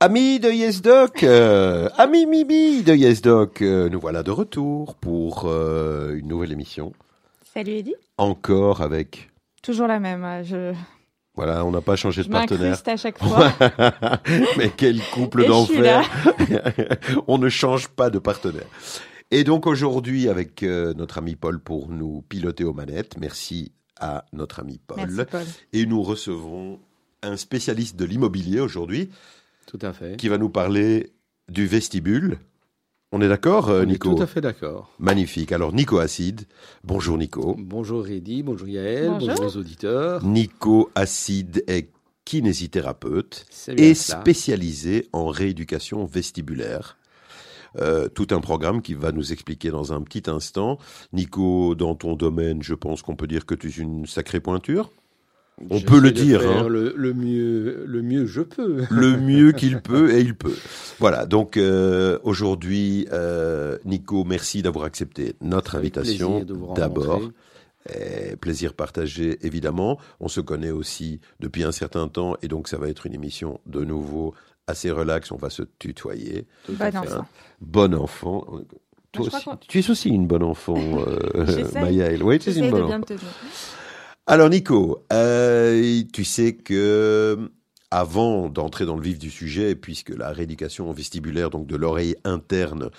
Amis de YesDoc, euh, amis Mimi de YesDoc, euh, nous voilà de retour pour euh, une nouvelle émission. Salut Eddy. Encore avec. Toujours la même. euh, Je, Voilà, on n'a pas changé de partenaire. à chaque fois. Mais quel couple d'enfer On ne change pas de partenaire. Et donc aujourd'hui avec euh, notre ami Paul pour nous piloter aux manettes. Merci à notre ami Paul. Merci Paul. Et nous recevons un spécialiste de l'immobilier aujourd'hui Tout à fait. qui va nous parler du vestibule. On est d'accord, euh, On est Nico tout à fait d'accord. Magnifique. Alors, Nico Acide. Bonjour, Nico. Bonjour Reddy, bonjour Yael, Bonjour. bonjour, aux auditeurs. Nico Acide est kinésithérapeute et spécialisé en rééducation vestibulaire. Euh, tout un programme qui va nous expliquer dans un petit instant. Nico, dans ton domaine, je pense qu'on peut dire que tu es une sacrée pointure. On peut le dire, faire hein. Le, le mieux, le mieux je peux. le mieux qu'il peut et il peut. Voilà, donc euh, aujourd'hui, euh, Nico, merci d'avoir accepté notre invitation. plaisir de vous D'abord, plaisir partagé évidemment. On se connaît aussi depuis un certain temps et donc ça va être une émission de nouveau assez relax. On va se tutoyer. Bon enfant. Bon enfant. Toi aussi, tu es aussi une bonne enfant, euh. Mayaël. Oui, tu es une bonne de bien enfant. Alors Nico, euh, tu sais que avant d'entrer dans le vif du sujet, puisque la rééducation vestibulaire, donc de l'oreille interne,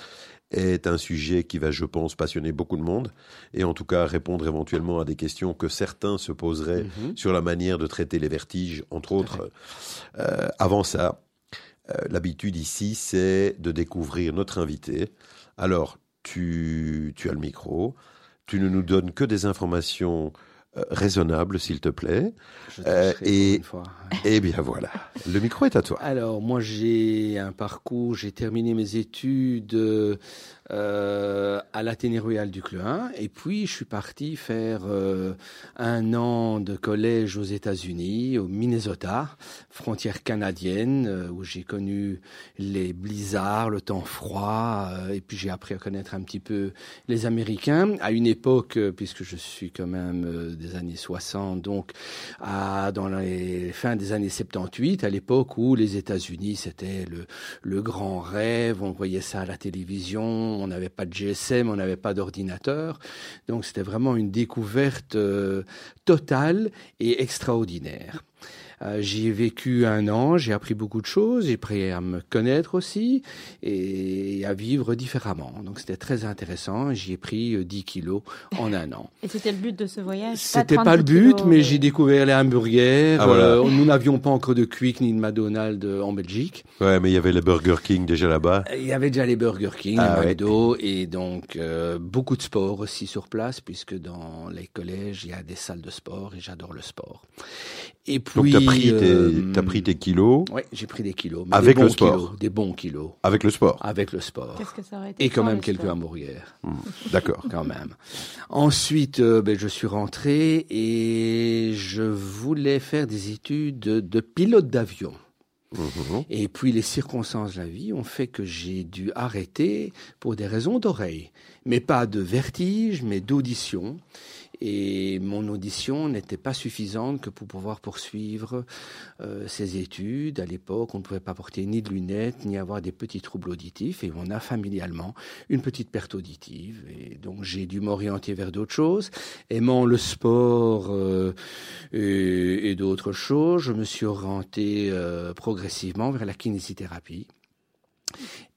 est un sujet qui va, je pense, passionner beaucoup de monde, et en tout cas répondre éventuellement à des questions que certains se poseraient Mhm. sur la manière de traiter les vertiges, entre autres. Euh, avant ça, euh, l'habitude ici, c'est de découvrir notre invité. Alors, tu, tu as le micro, tu ne nous donnes que des informations euh, raisonnables, s'il te plaît. Je Euh, et- une fois. Eh bien voilà, le micro est à toi. Alors, moi, j'ai un parcours, j'ai terminé mes études euh, à l'Athénée Royal du Cluin, et puis je suis parti faire euh, un an de collège aux États-Unis, au Minnesota, frontière canadienne, euh, où j'ai connu les blizzards, le temps froid, euh, et puis j'ai appris à connaître un petit peu les Américains, à une époque, euh, puisque je suis quand même des années 60, donc à, dans les fins des années 78, à l'époque où les États-Unis, c'était le, le grand rêve, on voyait ça à la télévision, on n'avait pas de GSM, on n'avait pas d'ordinateur, donc c'était vraiment une découverte euh, totale et extraordinaire. Euh, J'y ai vécu un an, j'ai appris beaucoup de choses, j'ai appris à me connaître aussi et à vivre différemment. Donc c'était très intéressant. J'y ai pris euh, 10 kilos en un an. Et c'était le but de ce voyage C'était de pas le 30 but, kilos, mais j'ai découvert les hamburgers. Ah, voilà. Euh, nous n'avions pas encore de Quick ni de McDonald's euh, en Belgique. Ouais, mais il y avait le Burger King déjà là-bas. Il y avait déjà les Burger King, Ah, les ouais. McDo, et donc euh, beaucoup de sport aussi sur place, puisque dans les collèges, il y a des salles de sport, et j'adore le sport. Et puis... pris, euh, tes, t'as pris tes kilos Ouais, j'ai pris des kilos. mais Avec des bons le sport. kilos, des bons kilos. avec le sport. Avec le sport. Qu'est-ce que ça aurait été Et quand même quelques hamburgers. D'accord. quand même. Ensuite, euh, ben, je suis rentré et je voulais faire des études de, de pilote d'avion. Mhm. Et puis les circonstances de la vie ont fait que j'ai dû arrêter pour des raisons d'oreille. Mais pas de vertige, mais d'audition. Et mon audition n'était pas suffisante que pour pouvoir poursuivre euh, ces études. À l'époque, on ne pouvait pas porter ni de lunettes, ni avoir des petits troubles auditifs. Et on a familialement une petite perte auditive. Et donc j'ai dû m'orienter vers d'autres choses. Aimant le sport euh, et, et d'autres choses, je me suis orienté euh, progressivement vers la kinésithérapie.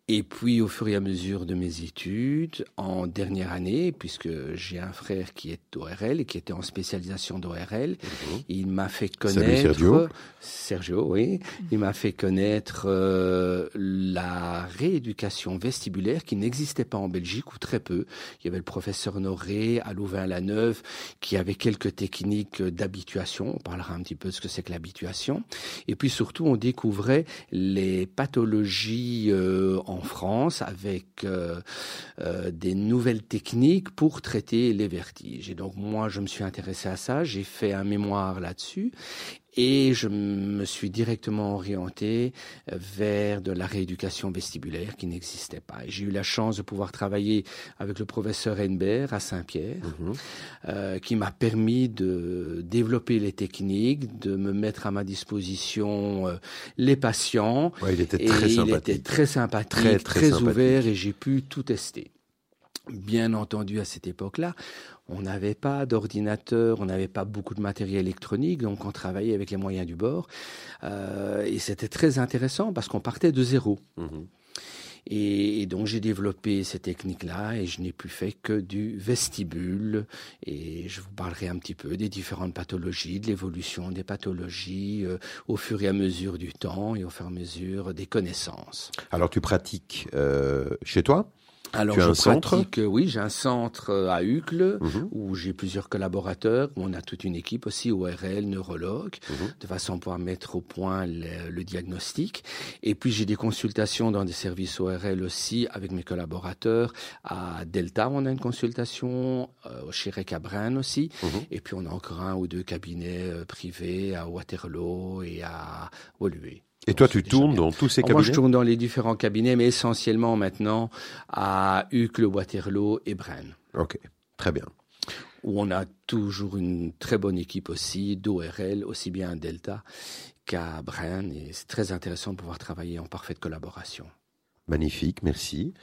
Et puis, au fur et à mesure de mes études, en dernière année, puisque j'ai un frère qui est ORL et qui était en spécialisation d'ORL, Mhm. il m'a fait Salut, connaître. Sergio. Sergio, oui. Il m'a fait connaître euh, la rééducation vestibulaire qui n'existait pas en Belgique ou très peu. Il y avait le professeur Noré à Louvain-la-Neuve qui avait quelques techniques d'habituation. On parlera un petit peu de ce que c'est que l'habituation. Et puis surtout, on découvrait les pathologies euh, en France avec euh, euh, des nouvelles techniques pour traiter les vertiges. Et donc moi, je me suis intéressé à ça. J'ai fait un mémoire là-dessus. Et je me suis directement orienté vers de la rééducation vestibulaire qui n'existait pas. J'ai eu la chance de pouvoir travailler avec le professeur Henbert à Saint-Pierre, Mhm. euh, qui m'a permis de développer les techniques, de me mettre à ma disposition euh, les patients. Ouais, il était Et très il sympathique. était très sympathique, Très, très, très sympathique. ouvert et j'ai pu tout tester. Bien entendu, à cette époque-là, on n'avait pas d'ordinateur, on n'avait pas beaucoup de matériel électronique, donc on travaillait avec les moyens du bord. Euh, et c'était très intéressant parce qu'on partait de zéro. Mhm. Et, et donc j'ai développé ces techniques-là et je n'ai plus fait que du vestibule. Et je vous parlerai un petit peu des différentes pathologies, de l'évolution des pathologies euh, au fur et à mesure du temps et au fur et à mesure des connaissances. Alors tu pratiques euh, chez toi? Alors Tu as je un centre? pratique, euh, oui, j'ai un centre euh, à Uccle Mhm. où j'ai plusieurs collaborateurs, où on a toute une équipe aussi, ORL, neurologue, Mhm. de façon à pouvoir mettre au point le, le diagnostic. Et puis j'ai des consultations dans des services ORL aussi avec mes collaborateurs. À Delta, on a une consultation, euh, chez Recabrin aussi. Mhm. Et puis on a encore un ou deux cabinets euh, privés à Waterloo et à Woluwe. Et toi, tu tournes dans tous ces Alors, Moi, je cabinets tourne dans les différents cabinets, mais essentiellement maintenant à Uccle, Waterloo et Brennes, Ok, très bien. où on a toujours une très bonne équipe aussi d'ORL, aussi bien à Delta qu'à Brennes, et c'est très intéressant de pouvoir travailler en parfaite collaboration. Magnifique, merci.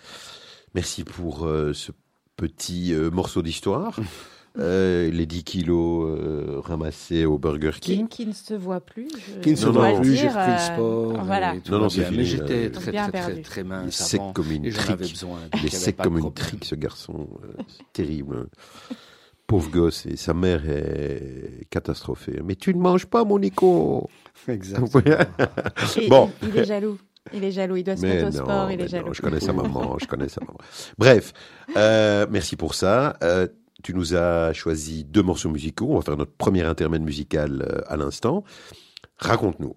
Merci pour euh, ce petit euh, morceau d'histoire. Euh, les 10 kilos euh, ramassés au Burger Qui, King. qui ne se voit plus. je- Qui ne se Non, voit non. plus, j'ai repris le euh, sport. Voilà. tout Non, non, c'est fini, Mais j'étais euh, très, Bien très, très, perdu. très Il est mince sec avant. comme une Et j'en avais trique. besoin. Il est sec comme une trique, ce garçon. euh, c'est terrible. Pauvre gosse. Et sa mère est catastrophée. Mais tu ne manges pas, mon Nico Exactement. Bon. il, il est jaloux. Il est jaloux. Il doit se mettre au non, sport. Il est jaloux. non, je connais sa maman, je connais sa maman. Bref, euh, merci pour ça. Euh, tu nous as choisi deux morceaux musicaux. On va faire notre premier intermède musical euh, à l'instant. Raconte-nous.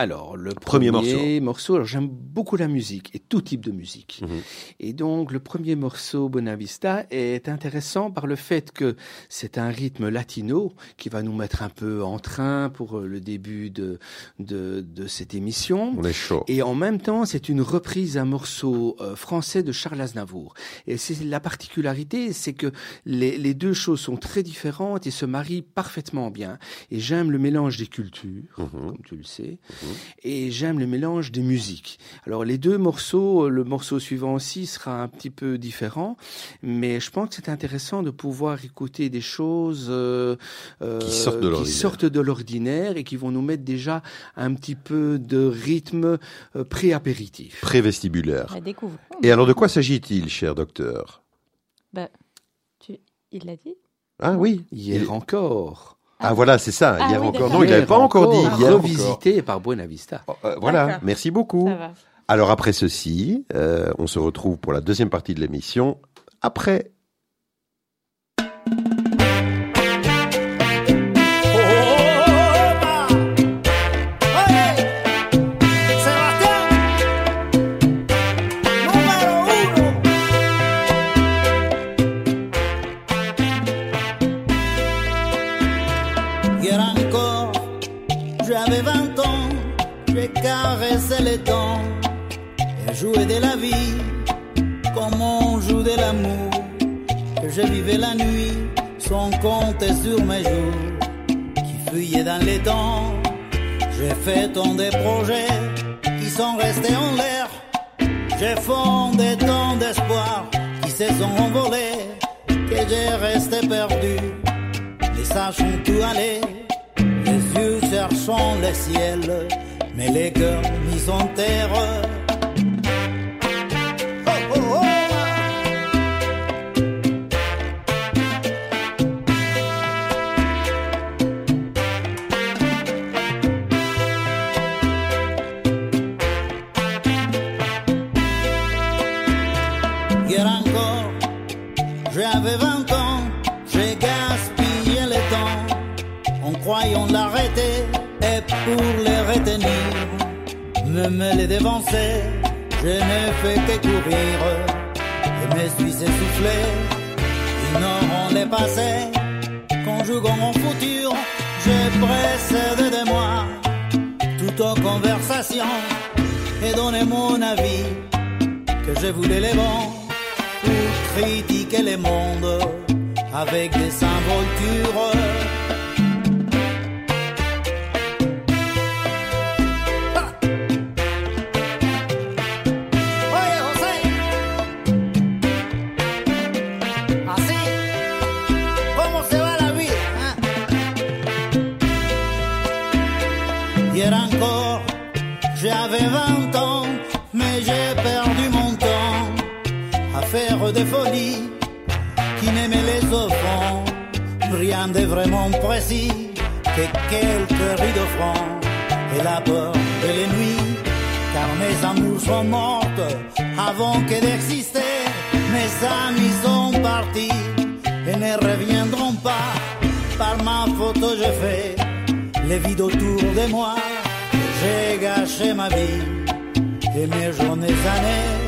Alors, le Premier premier, morceau, alors j'aime beaucoup la musique et tout type de musique. Mhm. Et donc, le premier morceau, Bonavista, est intéressant par le fait que c'est un rythme latino qui va nous mettre un peu en train pour euh, le début de, de, de cette émission. On est chaud. Et en même temps, c'est une reprise d'un morceau euh, français de Charles Aznavour. Et c'est la particularité, c'est que les, les deux choses sont très différentes et se marient parfaitement bien. Et j'aime le mélange des cultures, Mhm. comme tu le sais, Mhm. Et j'aime le mélange des musiques. Alors les deux morceaux, le morceau suivant aussi sera un petit peu différent, mais je pense que c'est intéressant de pouvoir écouter des choses euh, euh, Qui sortent de l'ordinaire. et qui vont nous mettre déjà un petit peu de rythme euh, pré-apéritif. Prévestibulaire. Et alors, de quoi s'agit-il, cher docteur? Bah, tu... Il l'a dit? Ah oui. Hier Il- encore. Ah voilà, c'est ça. Ah hier oui, encore. Non, il n'avait pas encore dit. Hier encore. Revisité par Buenavista. Oh, euh, voilà, merci beaucoup. Ça va. Alors après ceci, euh, on se retrouve pour la deuxième partie de l'émission. Après ah? Hier encore, j'avais 20 ans, mais j'ai perdu mon temps à faire des folies n'aimaient les offrants. Rien de vraiment précis que quelques rideaux francs et la peur de les nuits. Car mes amours sont mortes avant que d'exister. Mes amis sont partis et ne reviendront pas. Par ma photo, je fais les vides autour de moi. J'ai gâché ma vie et mes journées années.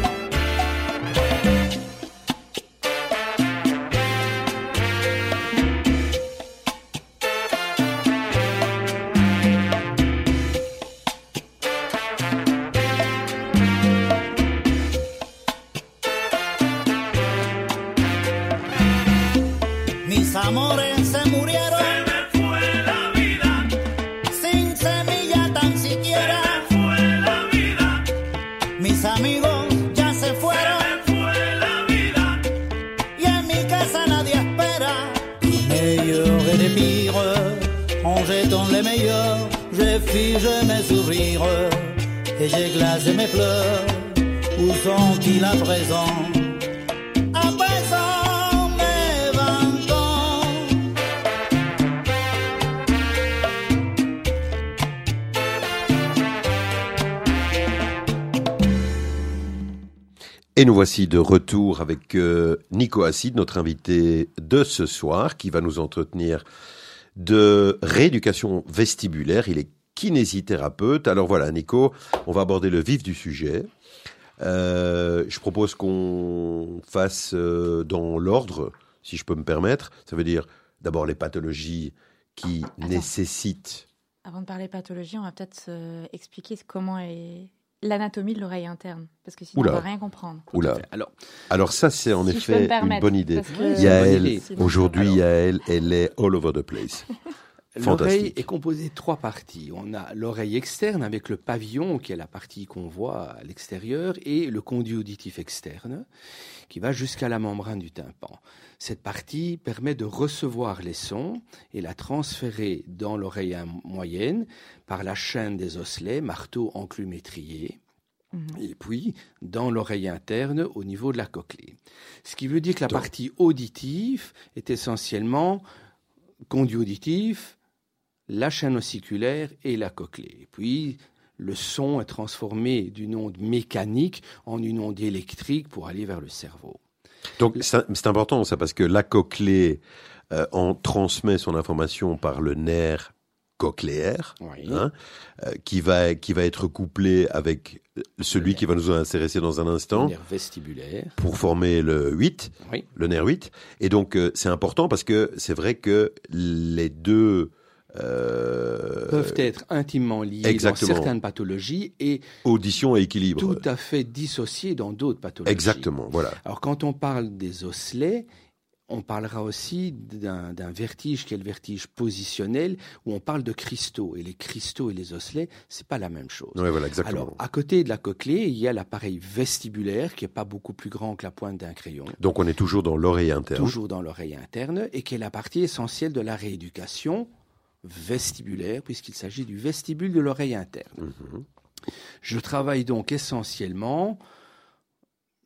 Et nous voici de retour avec euh, Nico Acide, notre invité de ce soir, qui va nous entretenir de rééducation vestibulaire. Il est kinésithérapeute. Alors voilà, Nico, on va aborder le vif du sujet. Euh, je propose qu'on fasse euh, dans l'ordre, si je peux me permettre. Ça veut dire d'abord les pathologies qui Attends. nécessitent. Avant de parler pathologie, on va peut-être expliquer comment est l'anatomie de l'oreille interne. Parce que sinon, Oula. on va rien comprendre. Oula. Alors, Alors ça, c'est en Si effet une bonne idée. Yael, aujourd'hui. Yael, elle est all over the place. L'oreille est composée de trois parties. On a l'oreille externe avec le pavillon, qui est la partie qu'on voit à l'extérieur, et le conduit auditif externe, qui va jusqu'à la membrane du tympan. Cette partie permet de recevoir les sons et la transférer dans l'oreille moyenne par la chaîne des osselets, marteau enclume étrier, Mhm. et puis dans l'oreille interne au niveau de la cochlée. Ce qui veut dire que la Donc- partie auditive est essentiellement conduit auditif, la chaîne ossiculaire et la cochlée. Et puis le son est transformé d'une onde mécanique en une onde électrique pour aller vers le cerveau. Donc c'est important ça parce que la cochlée euh, en transmet son information par le nerf cochléaire, Oui. hein, euh, qui va qui va être couplé avec celui qui va nous intéresser dans un Le instant nerf vestibulaire. pour former le 8, Oui. le nerf 8. Et donc euh, c'est important parce que c'est vrai que les deux euh, peuvent être intimement liés exactement. dans certaines pathologies et audition et équilibre. tout à fait dissociés dans d'autres pathologies. Exactement, voilà. Alors quand on parle des osselets, on parlera aussi d'un vertige qui est le vertige positionnel, où on parle de cristaux. Et les cristaux et les osselets, c'est pas la même chose. Ouais, voilà, exactement. Alors, à côté de la cochlée, il y a l'appareil vestibulaire, qui est pas beaucoup plus grand que la pointe d'un crayon, donc on est toujours dans l'oreille interne. toujours dans l'oreille interne, et qui est la partie essentielle de la rééducation vestibulaire, puisqu'il s'agit du vestibule de l'oreille interne. Mhm. Je travaille donc essentiellement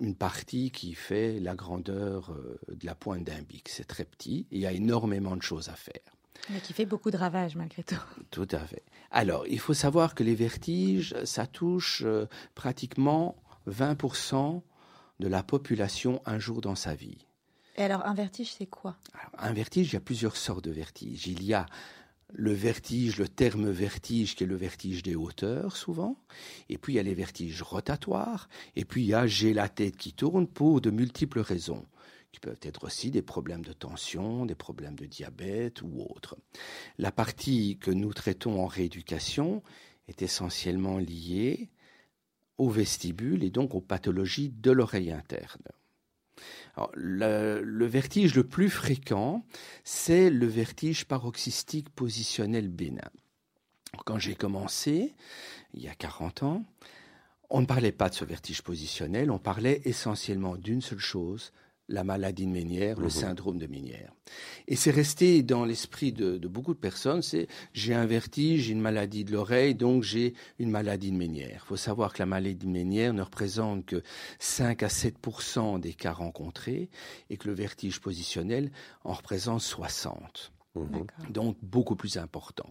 une partie qui fait la grandeur euh, de la pointe d'un bic. C'est très petit, et il y a énormément de choses à faire. Mais qui fait beaucoup de ravages malgré tout. Tout à fait. Alors, il faut savoir que les vertiges, ça touche euh, pratiquement 20% de la population un jour dans sa vie. Et alors, un vertige, c'est quoi? Alors, un vertige, il y a plusieurs sortes de vertiges. Il y a le vertige, le terme vertige, qui est le vertige des hauteurs, souvent. Et puis, il y a les vertiges rotatoires. Et puis, il y a j'ai la tête qui tourne pour de multiples raisons. qui peuvent être aussi des problèmes de tension, des problèmes de diabète ou autres. La partie que nous traitons en rééducation est essentiellement liée au vestibule et donc aux pathologies de l'oreille interne. Le, vertige le plus fréquent, c'est le vertige paroxystique positionnel bénin. Quand j'ai commencé, il y a 40 ans, on ne parlait pas de ce vertige positionnel, on parlait essentiellement d'une seule chose, la maladie de Ménière, le mhm. syndrome de Ménière. Et c'est resté dans l'esprit de, beaucoup de personnes, c'est j'ai un vertige, j'ai une maladie de l'oreille, donc j'ai une maladie de Ménière. Il faut savoir que la maladie de Ménière ne représente que 5 à 7% des cas rencontrés et que le vertige positionnel en représente 60. Mhm. Donc beaucoup plus important.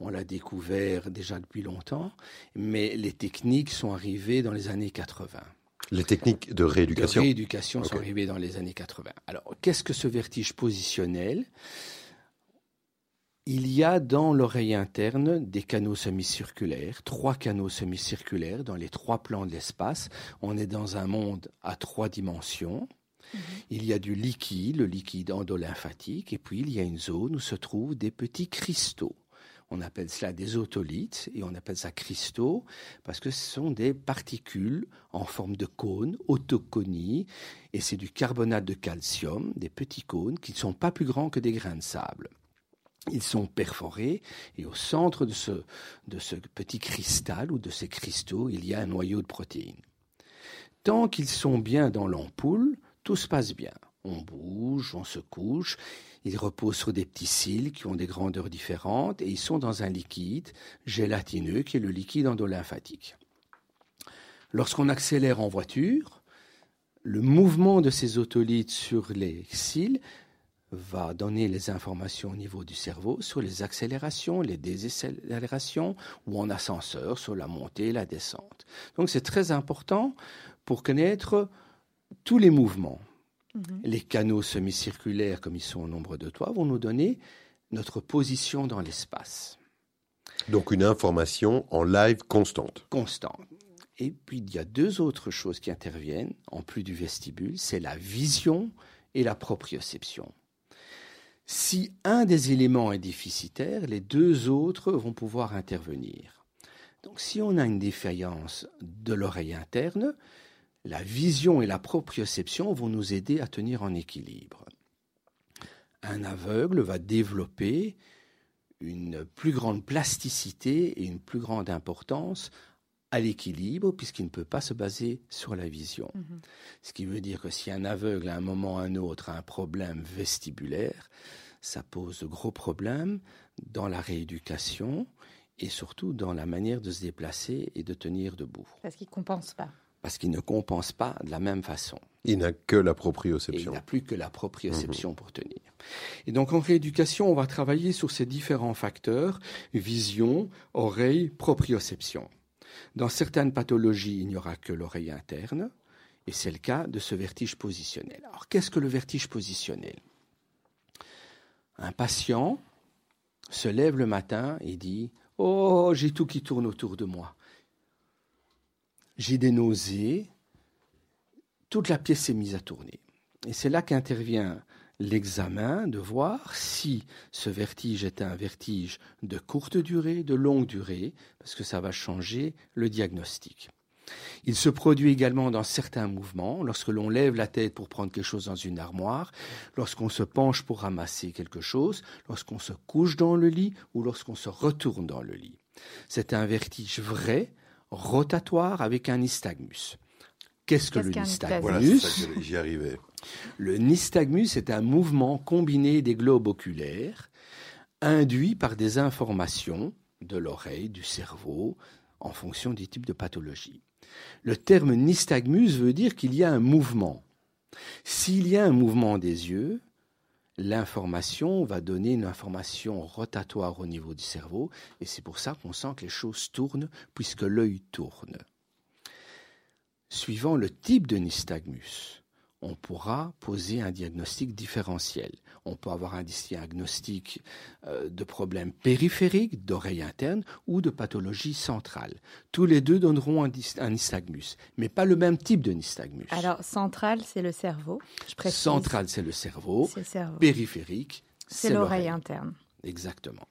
On l'a découvert déjà depuis longtemps, mais les techniques sont arrivées dans les années 80. Les techniques de rééducation De rééducation sont arrivées dans les années 80. Alors, qu'est-ce que ce vertige positionnel? Il y a dans l'oreille interne des canaux semi-circulaires, trois canaux semi-circulaires dans les trois plans de l'espace. On est dans un monde à trois dimensions. Mhm. Il y a du liquide, le liquide endolymphatique, et puis il y a une zone où se trouvent des petits cristaux. On appelle cela des otolithes et on appelle ça cristaux parce que ce sont des particules en forme de cône, autoconie, et c'est du carbonate de calcium, des petits cônes qui ne sont pas plus grands que des grains de sable. Ils sont perforés et au centre de ce, de ce petit cristal ou de ces cristaux, il y a un noyau de protéines. Tant qu'ils sont bien dans l'ampoule, tout se passe bien. On bouge, on se couche, ils reposent sur des petits cils qui ont des grandeurs différentes et ils sont dans un liquide gélatineux qui est le liquide endolymphatique. Lorsqu'on accélère en voiture, le mouvement de ces otolithes sur les cils va donner les informations au niveau du cerveau sur les accélérations, les désaccélérations ou en ascenseur sur la montée et la descente. Donc c'est très important pour connaître tous les mouvements. Mhm. Les canaux semi-circulaires, comme ils sont au nombre de toits, vont nous donner notre position dans l'espace. Donc une information en live constante. Constante. Et puis il y a deux autres choses qui interviennent, en plus du vestibule, c'est la vision et la proprioception. Si un des éléments est déficitaire, les deux autres vont pouvoir intervenir. Donc si on a une défaillance de l'oreille interne, la vision et la proprioception vont nous aider à tenir en équilibre. Un aveugle va développer une plus grande plasticité et une plus grande importance à l'équilibre puisqu'il ne peut pas se baser sur la vision. Mhm. Ce qui veut dire que si un aveugle à un moment ou à un autre a un problème vestibulaire, ça pose de gros problèmes dans la rééducation et surtout dans la manière de se déplacer et de tenir debout. Parce qu'il ne compense pas parce qu'il ne compense pas de la même façon. Il n'a que la proprioception. il n'a plus que la proprioception mhm. pour tenir. Et donc en rééducation, on va travailler sur ces différents facteurs, vision, oreille, proprioception. Dans certaines pathologies, il n'y aura que l'oreille interne, et c'est le cas de ce vertige positionnel. Alors qu'est-ce que le vertige positionnel? Un patient se lève le matin et dit ⁇ Oh, j'ai tout qui tourne autour de moi ⁇ j'ai des nausées, toute la pièce s'est mise à tourner. Et c'est là qu'intervient l'examen de voir si ce vertige est un vertige de courte durée, de longue durée, parce que ça va changer le diagnostic. Il se produit également dans certains mouvements, lorsque l'on lève la tête pour prendre quelque chose dans une armoire, lorsqu'on se penche pour ramasser quelque chose, lorsqu'on se couche dans le lit ou lorsqu'on se retourne dans le lit. C'est un vertige vrai rotatoire avec un nystagmus. Qu'est-ce que le nystagmus J'y arrivais. Le nystagmus est un mouvement combiné des globes oculaires induit par des informations de l'oreille, du cerveau, en fonction du type de pathologie. Le terme nystagmus veut dire qu'il y a un mouvement. S'il y a un mouvement des yeux, l'information va donner une information rotatoire au niveau du cerveau, et c'est pour ça qu'on sent que les choses tournent, puisque l'œil tourne. Suivant le type de nystagmus, on pourra poser un diagnostic différentiel. On peut avoir un diagnostic euh, de problème périphérique, d'oreille interne ou de pathologie centrale. Tous les deux donneront un, nystagmus, mais pas le même type de nystagmus. Alors, central, c'est le cerveau. Je Central, c'est le cerveau. Périphérique, c'est l'oreille interne. Exactement.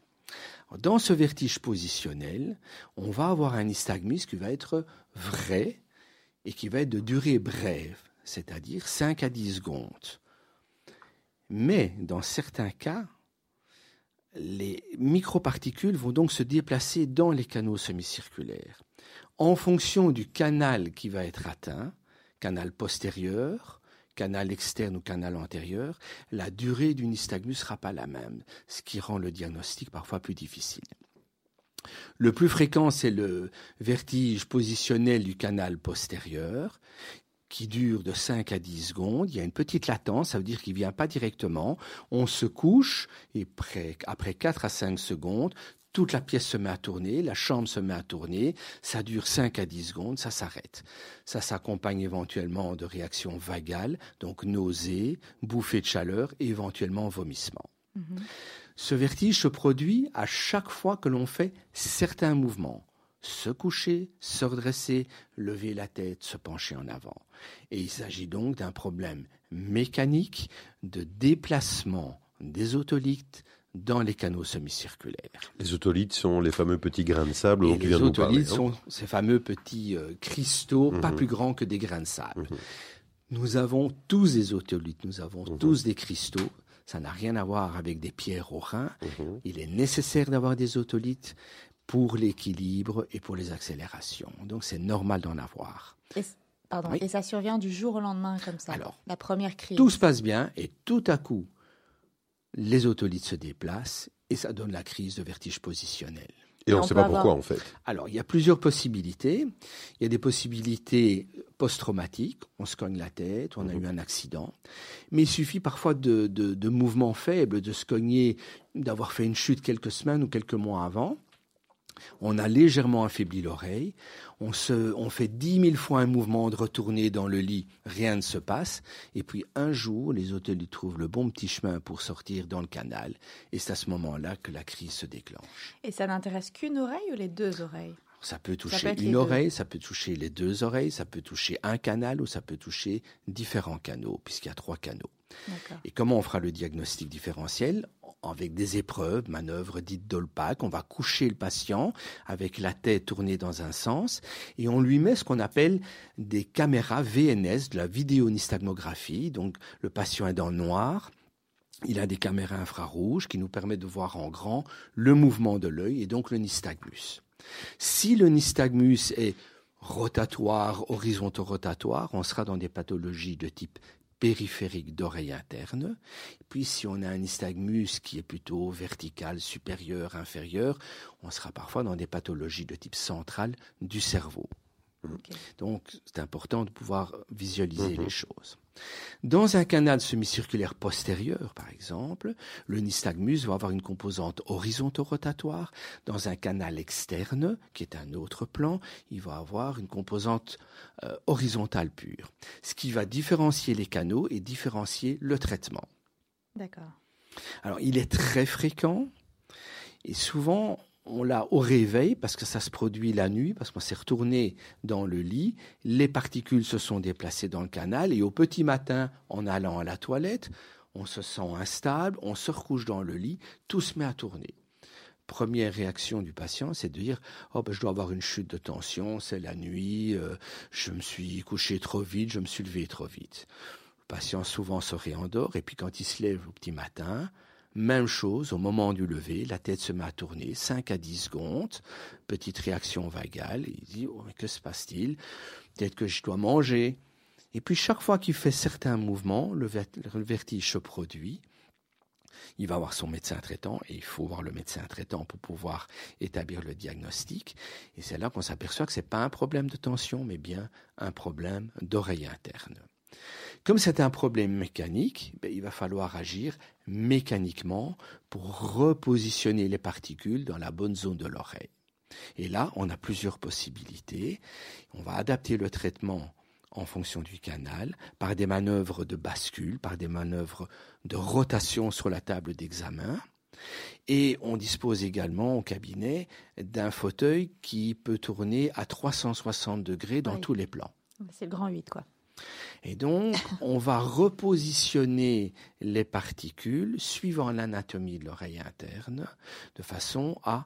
Dans ce vertige positionnel, on va avoir un nystagmus qui va être vrai et qui va être de durée brève c'est-à-dire 5 à 10 secondes. Mais dans certains cas, les microparticules vont donc se déplacer dans les canaux semi-circulaires. En fonction du canal qui va être atteint, canal postérieur, canal externe ou canal antérieur, la durée du nystagmus sera pas la même, ce qui rend le diagnostic parfois plus difficile. Le plus fréquent, c'est le vertige positionnel du canal postérieur, qui dure de 5 à 10 secondes. Il y a une petite latence, ça veut dire qu'il ne vient pas directement. On se couche et après 4 à 5 secondes, toute la pièce se met à tourner, la chambre se met à tourner, ça dure 5 à 10 secondes, ça s'arrête. Ça s'accompagne éventuellement de réactions vagales, donc nausées, bouffées de chaleur et éventuellement vomissement. Mhm. Ce vertige se produit à chaque fois que l'on fait certains mouvements se coucher, se redresser, lever la tête, se pencher en avant. Et il s'agit donc d'un problème mécanique de déplacement des otolithes dans les canaux semi-circulaires. Les otolithes sont les fameux petits grains de sable dont tu viens de nous parler. Les otolithes sont ces fameux petits euh, cristaux, pas mhm. plus grands que des grains de sable. Mhm. Nous avons tous des otolithes, nous avons mhm. tous des cristaux. Ça n'a rien à voir avec des pierres au rein. Il est nécessaire d'avoir des otolithes, pour l'équilibre et pour les accélérations. Donc c'est normal d'en avoir. Et, ça survient du jour au lendemain comme ça Alors, la première crise. Tout se passe bien et tout à coup, les otolithes se déplacent et ça donne la crise de vertige positionnel. Et, on ne sait pas pourquoi en fait. Alors il y a plusieurs possibilités. Il y a des possibilités post-traumatiques, on se cogne la tête, on a mhm. eu un accident. Mais il suffit parfois de, de, de mouvements faibles, de se cogner, d'avoir fait une chute quelques semaines ou quelques mois avant on a légèrement affaibli l'oreille, on, on fait dix mille fois un mouvement de retourner dans le lit, rien ne se passe, et puis un jour, les hôteliers trouvent le bon petit chemin pour sortir dans le canal, et c'est à ce moment-là que la crise se déclenche. Et ça n'intéresse qu'une oreille ou les deux oreilles? Ça peut toucher une oreille, ça peut toucher les deux oreilles, ça peut toucher un canal ou ça peut toucher différents canaux, puisqu'il y a trois canaux. Et comment on fera le diagnostic différentiel avec des épreuves, manœuvres dites d'Olpac. On va coucher le patient avec la tête tournée dans un sens et on lui met ce qu'on appelle des caméras VNS, de la vidéonystagmographie. Donc le patient est dans le noir. Il a des caméras infrarouges qui nous permettent de voir en grand le mouvement de l'œil et donc le nystagmus. Si le nystagmus est rotatoire, horizonto-rotatoire, on sera dans des pathologies de type périphérique d'oreille interne. Puis si on a un nystagmus qui est plutôt vertical, supérieur, inférieur, on sera parfois dans des pathologies de type central du cerveau. Donc c'est important de pouvoir visualiser mhm. les choses. Dans un canal semi-circulaire postérieur, par exemple, le nystagmus va avoir une composante horizonto-rotatoire. Dans un canal externe, qui est un autre plan, il va avoir une composante euh, horizontale pure. Ce qui va différencier les canaux et différencier le traitement. D'accord. Alors, il est très fréquent et souvent on l'a au réveil parce que ça se produit la nuit, parce qu'on s'est retourné dans le lit, les particules se sont déplacées dans le canal et au petit matin, en allant à la toilette, on se sent instable, on se recouche dans le lit, tout se met à tourner. Première réaction du patient, c'est de dire oh ben, je dois avoir une chute de tension, c'est la nuit, euh, je me suis couché trop vite, je me suis levé trop vite. Le patient souvent se réendort et puis quand il se lève au petit matin, même chose, au moment du lever, la tête se met à tourner, 5 à 10 secondes, petite réaction vagale, il dit, oh, mais que se passe-t-il? Peut-être que je dois manger. Et puis chaque fois qu'il fait certains mouvements, le, vertige se produit. Il va voir son médecin traitant et il faut voir le médecin traitant pour pouvoir établir le diagnostic. Et c'est là qu'on s'aperçoit que ce n'est pas un problème de tension, mais bien un problème d'oreille interne. Comme c'est un problème mécanique, ben, il va falloir agir mécaniquement pour repositionner les particules dans la bonne zone de l'oreille. Et là, on a plusieurs possibilités. On va adapter le traitement en fonction du canal, par des manœuvres de bascule, par des manœuvres de rotation sur la table d'examen. Et on dispose également au cabinet d'un fauteuil qui peut tourner à 360 degrés dans Oui. tous les plans. C'est le grand 8, quoi. Et donc, on va repositionner les particules suivant l'anatomie de l'oreille interne, de façon à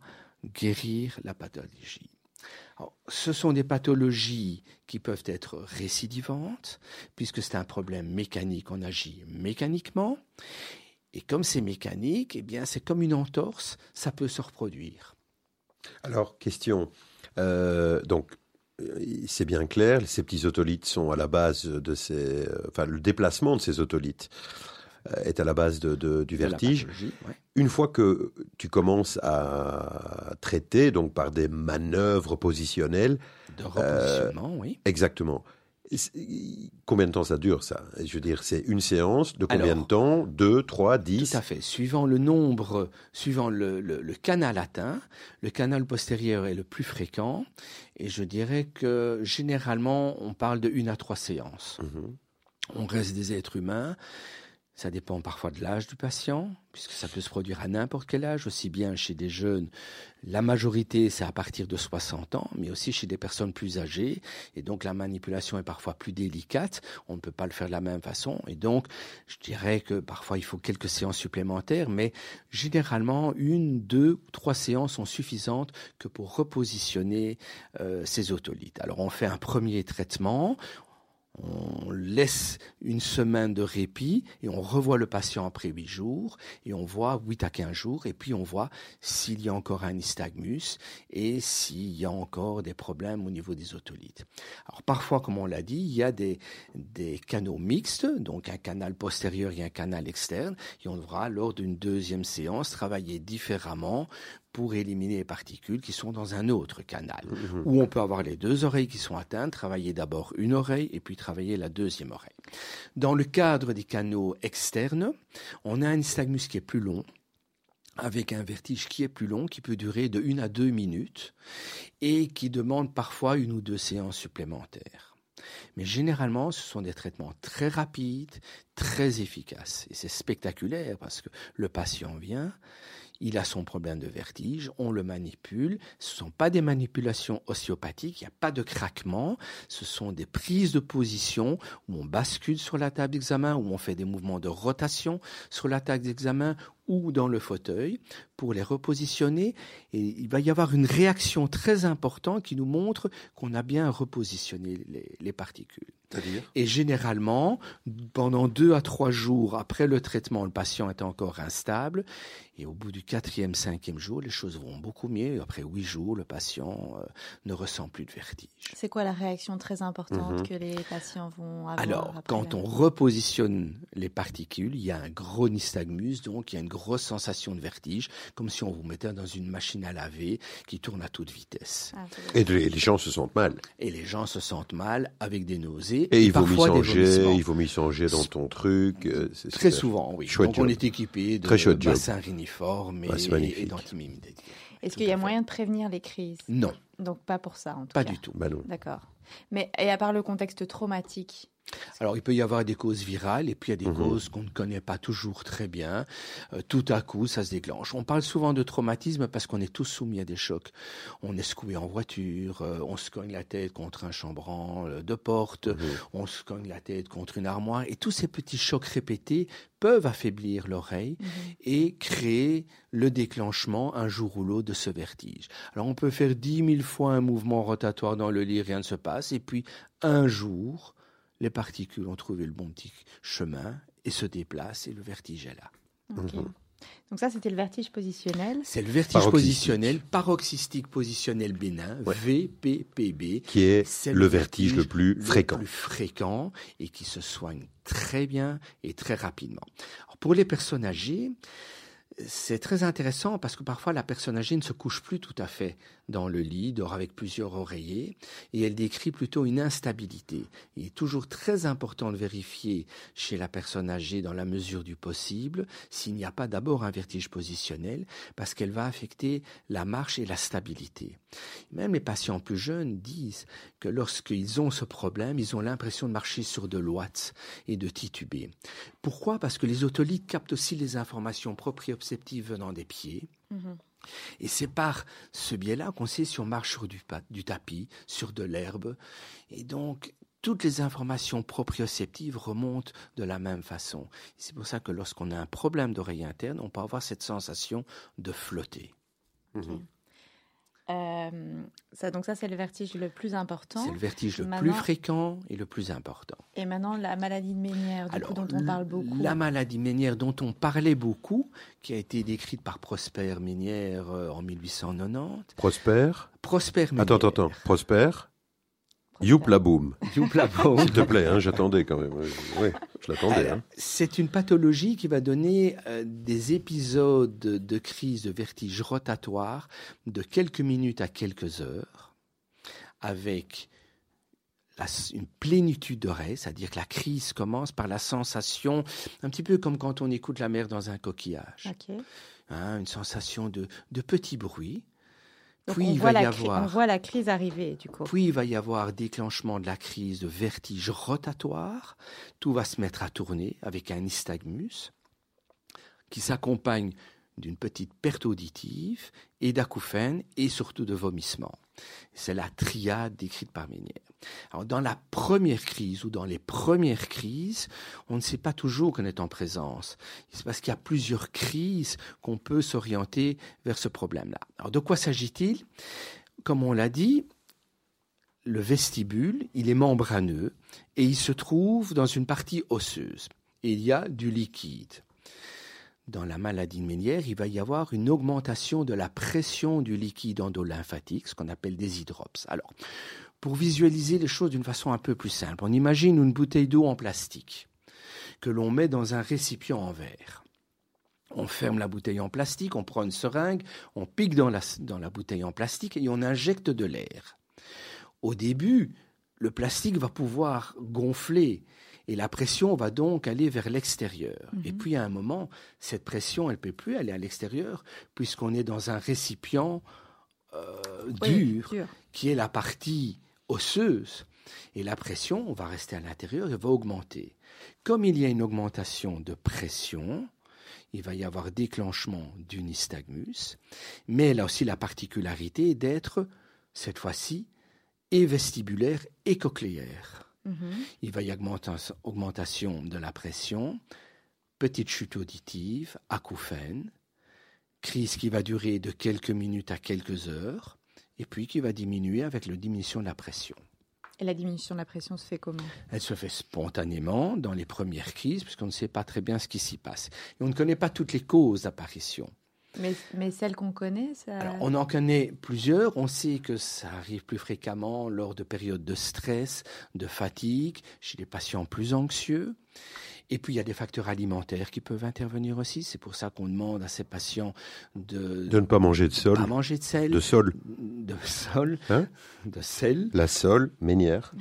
guérir la pathologie. Alors, ce sont des pathologies qui peuvent être récidivantes, puisque c'est un problème mécanique, on agit mécaniquement. Et comme c'est mécanique, eh bien, c'est comme une entorse, ça peut se reproduire. Alors, question. Euh, donc, c'est bien clair, ces petits otolithes sont à la base de ces. euh, Enfin, le déplacement de ces otolithes euh, est à la base de, de- du vertige. ouais. Une fois que tu commences à traiter, donc par des manœuvres positionnelles, De repositionnement, oui. exactement. Combien de temps ça dure, ça? Je veux dire, c'est une séance de combien Alors, de temps? Deux, trois, dix? Tout à fait. Suivant le nombre, suivant le, le- le canal atteint, le canal postérieur est le plus fréquent. Et je dirais que généralement, on parle de une à trois séances. Mhm. On reste des êtres humains. Ça dépend parfois de l'âge du patient, puisque ça peut se produire à n'importe quel âge, aussi bien chez des jeunes. La majorité, c'est à partir de 60 ans, mais aussi chez des personnes plus âgées. Et donc, la manipulation est parfois plus délicate. On ne peut pas le faire de la même façon. Et donc, je dirais que parfois, il faut quelques séances supplémentaires, mais généralement, une, deux, trois séances sont suffisantes que pour repositionner euh, ces otolithes. Alors, on fait un premier traitement. On laisse une semaine de répit et on revoit le patient après 8 jours et on voit 8 à 15 jours et puis on voit s'il y a encore un nystagmus et s'il y a encore des problèmes au niveau des otolithes. Alors parfois, comme on l'a dit, il y a des, des canaux mixtes, donc un canal postérieur et un canal externe et on devra lors d'une deuxième séance travailler différemment pour éliminer les particules qui sont dans un autre canal. Mhm. Ou on peut avoir les deux oreilles qui sont atteintes, travailler d'abord une oreille et puis travailler la deuxième oreille. Dans le cadre des canaux externes, on a un nystagmus qui est plus long, avec un vertige qui est plus long, qui peut durer de une à deux minutes et qui demande parfois une ou deux séances supplémentaires. Mais généralement, ce sont des traitements très rapides, très efficaces. Et c'est spectaculaire parce que le patient vient, il a son problème de vertige, on le manipule. Ce ne sont pas des manipulations ostéopathiques, il n'y a pas de craquement. Ce sont des prises de position où on bascule sur la table d'examen, où on fait des mouvements de rotation sur la table d'examen ou dans le fauteuil pour les repositionner. Et il va y avoir une réaction très importante qui nous montre qu'on a bien repositionné les, les particules. Et généralement, pendant deux à trois jours après le traitement, le patient est encore instable. Et au bout du quatrième, cinquième jour, les choses vont beaucoup mieux. Après huit jours, le patient euh, ne ressent plus de vertige. C'est quoi la réaction très importante Mhm. que les patients vont avoir Alors, après quand la- on repositionne les particules, il y a un gros nystagmus, donc il y a une grosse sensation de vertige, comme si on vous mettait dans une machine à laver qui tourne à toute vitesse. Ah, Et les gens se sentent mal. Et les gens se sentent mal avec des nausées Et il vaut mieux parfois des vomissements. il vaut mieux changer dans ton truc. euh, c'est Très souvent, oui. Chouette Donc on job. est équipé de Très bassins riniformes et, magnifique. et d'antimimidés. Est-ce qu'il y a moyen de prévenir les crises? Non, Donc pas pour ça en tout pas cas. du tout. Bah non. D'accord. Mais et à part le contexte traumatique, Alors, il peut y avoir des causes virales et puis il y a des Mhm. causes qu'on ne connaît pas toujours très bien. Euh, tout à coup, ça se déclenche. On parle souvent de traumatisme parce qu'on est tous soumis à des chocs. On est secoué en voiture, euh, on se cogne la tête contre un chambranle de porte, Mhm. on se cogne la tête contre une armoire. Et tous ces petits chocs répétés peuvent affaiblir l'oreille Mhm. et créer le déclenchement un jour ou l'autre de ce vertige. Alors on peut faire dix mille fois un mouvement rotatoire dans le lit, rien ne se passe, et puis un jour, les particules ont trouvé le bon petit chemin et se déplacent et le vertige est là. Mhm. Donc ça, c'était le vertige positionnel. C'est le vertige Paroxystique. positionnel, paroxystique positionnel bénin, Ouais. VPPB. Qui est le vertige le plus fréquent. Le plus fréquent et qui se soigne très bien et très rapidement. Alors, pour les personnes âgées, c'est très intéressant parce que parfois la personne âgée ne se couche plus tout à fait dans le lit, dort avec plusieurs oreillers et elle décrit plutôt une instabilité. Il est toujours très important de vérifier chez la personne âgée dans la mesure du possible s'il n'y a pas d'abord un vertige positionnel parce qu'elle va affecter la marche et la stabilité. Même les patients plus jeunes disent que lorsqu'ils ont ce problème, ils ont l'impression de marcher sur de l'ouate et de tituber. Pourquoi? Parce que les otolithes captent aussi les informations venant des pieds. Mhm. Et c'est par ce biais-là qu'on sait si on marche sur du, du tapis, sur de l'herbe. Et donc, toutes les informations proprioceptives remontent de la même façon. C'est pour ça que lorsqu'on a un problème d'oreille interne, on peut avoir cette sensation de flotter. Euh, ça, donc ça, c'est le vertige le plus important. C'est le vertige le plus fréquent et le plus important. Et maintenant, la maladie de Ménière, du coup, dont on parle beaucoup. La maladie Ménière dont on parlait beaucoup, qui a été décrite par Prosper Ménière euh, en 1890. Prosper? Prosper Ménière. Attends, attends, attends. Prosper? Youp la boum. S'il te plaît, hein, j'attendais quand même. Oui, je l'attendais. Hein. C'est une pathologie qui va donner euh, des épisodes de crise de vertige rotatoire de quelques minutes à quelques heures, avec la- une plénitude d'oreille, c'est-à-dire que la crise commence par la sensation, un petit peu comme quand on écoute la mer dans un coquillage, hein, une sensation de, de petits bruits. Donc Puis on, il voit va y avoir- on voit la crise arriver, du coup. Puis il va y avoir déclenchement de la crise de vertige rotatoire. Tout va se mettre à tourner avec un nystagmus qui s'accompagne d'une petite perte auditive et d'acouphènes et surtout de vomissements. C'est la triade décrite par Ménière. Dans la première crise ou dans les premières crises, on ne sait pas toujours qu'on est en présence. C'est parce qu'il y a plusieurs crises qu'on peut s'orienter vers ce problème-là. Alors de quoi s'agit-il? Comme on l'a dit, le vestibule, il est membraneux et il se trouve dans une partie osseuse. Il y a du liquide. Dans la maladie de Ménière, il va y avoir une augmentation de la pression du liquide endolymphatique, ce qu'on appelle des hydrops. Alors, pour visualiser les choses d'une façon un peu plus simple, on imagine une bouteille d'eau en plastique que l'on met dans un récipient en verre. On ferme la bouteille en plastique, on prend une seringue, on pique dans la, dans la bouteille en plastique et on injecte de l'air. Au début, le plastique va pouvoir gonfler et la pression va donc aller vers l'extérieur. Et puis à un moment, cette pression, elle ne peut plus aller à l'extérieur puisqu'on est dans un récipient euh, Oui, dur dur. qui est la partie osseuse. Et la pression, on va rester à l'intérieur et va augmenter. Comme il y a une augmentation de pression, il va y avoir déclenchement du nystagmus, mais elle a aussi la particularité d'être, cette fois-ci, et vestibulaire et cochléaire. Mhm. Il va y avoir augmentation de la pression, petite chute auditive, acouphène, crise qui va durer de quelques minutes à quelques heures, et puis qui va diminuer avec la diminution de la pression. Et la diminution de la pression se fait comment? Elle se fait spontanément dans les premières crises, puisqu'on ne sait pas très bien ce qui s'y passe. Et on ne connaît pas toutes les causes d'apparition. mais, mais celle qu'on connaît, ça... Alors, on en connaît plusieurs. On sait que ça arrive plus fréquemment lors de périodes de stress, de fatigue, chez les patients plus anxieux. Et puis, il y a des facteurs alimentaires qui peuvent intervenir aussi. C'est pour ça qu'on demande à ces patients de De ne pas manger de sol. pas manger de sel, De sol. de sol, Hein de sel. La sol, Ménière.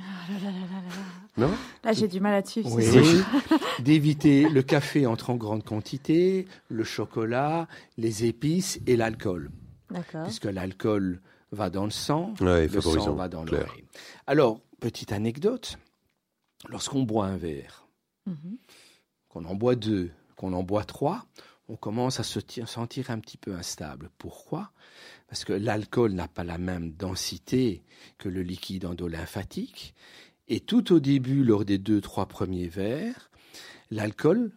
Non Là, j'ai du mal à dessus. Oui. D'éviter le café en trop grande quantité, le chocolat, les épices et l'alcool. D'accord. puisque l'alcool va dans le sang, Ouais, le sang va dans l'oreille. Alors, petite anecdote, lorsqu'on boit un verre, Mhm. qu'on en boit deux, qu'on en boit trois, on commence à se ti- sentir un petit peu instable. Pourquoi? Parce que l'alcool n'a pas la même densité que le liquide endolymphatique. Et tout au début, lors des deux, trois premiers verres, l'alcool,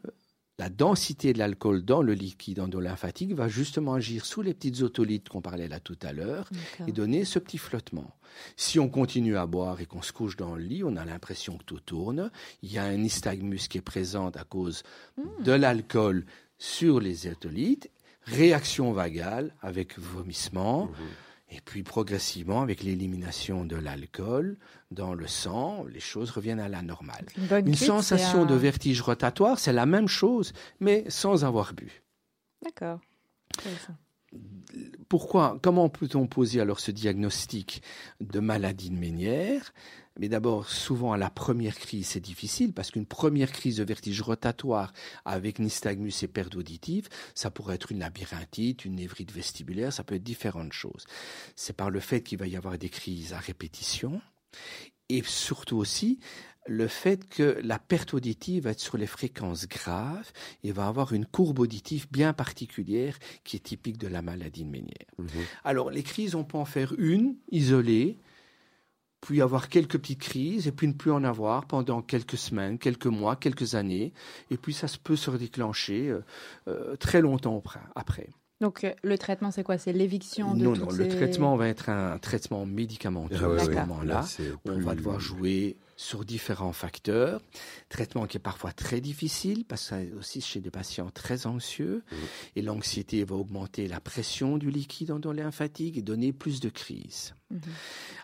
la densité de l'alcool dans le liquide endolymphatique va justement agir sous les petites otolithes qu'on parlait là tout à l'heure et donner ce petit flottement. Si on continue à boire et qu'on se couche dans le lit, on a l'impression que tout tourne. Il y a un nystagmus qui est présent à cause de l'alcool sur les otolithes, réaction vagale avec vomissement, et puis progressivement avec l'élimination de l'alcool dans le sang, les choses reviennent à la normale. Une bonne Une cuite, sensation de vertige rotatoire, c'est la même chose, mais sans avoir bu. D'accord. Pourquoi Comment peut-on poser alors ce diagnostic de maladie de Ménière? Mais d'abord, souvent à la première crise, c'est difficile parce qu'une première crise de vertige rotatoire avec nystagmus et perte auditive, ça pourrait être une labyrinthite, une névrite vestibulaire, ça peut être différentes choses. C'est par le fait qu'il va y avoir des crises à répétition et surtout aussi le fait que la perte auditive va être sur les fréquences graves et va avoir une courbe auditive bien particulière qui est typique de la maladie de Ménière. Mhm. Alors, les crises, on peut en faire une isolée, puis avoir quelques petites crises, et puis ne plus en avoir pendant quelques semaines, quelques mois, quelques années, et puis ça se peut se redéclencher euh, euh, très longtemps après. Donc euh, le traitement, c'est quoi? C'est l'éviction de Non, non, le traitement va être un traitement médicamenteux ah à ce moment-là. On va devoir jouer sur différents facteurs. Traitement qui est parfois très difficile, parce que aussi chez des patients très anxieux. Mmh. Et l'anxiété va augmenter la pression du liquide dans lymphatique et donner plus de crises. Mmh.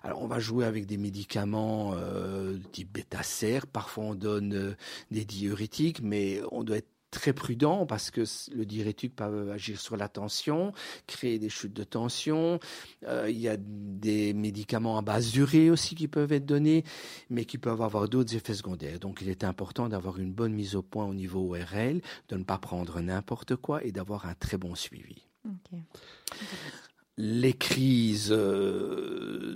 Alors on va jouer avec des médicaments euh, type bêta Parfois on donne euh, des diurétiques, mais on doit être très prudent parce que le diurétique peut agir sur la tension, créer des chutes de tension. Euh, il y a des médicaments à base d'urée aussi qui peuvent être donnés, mais qui peuvent avoir d'autres effets secondaires. Donc il est important d'avoir une bonne mise au point au niveau ORL, de ne pas prendre n'importe quoi et d'avoir un très bon suivi. Les crises euh,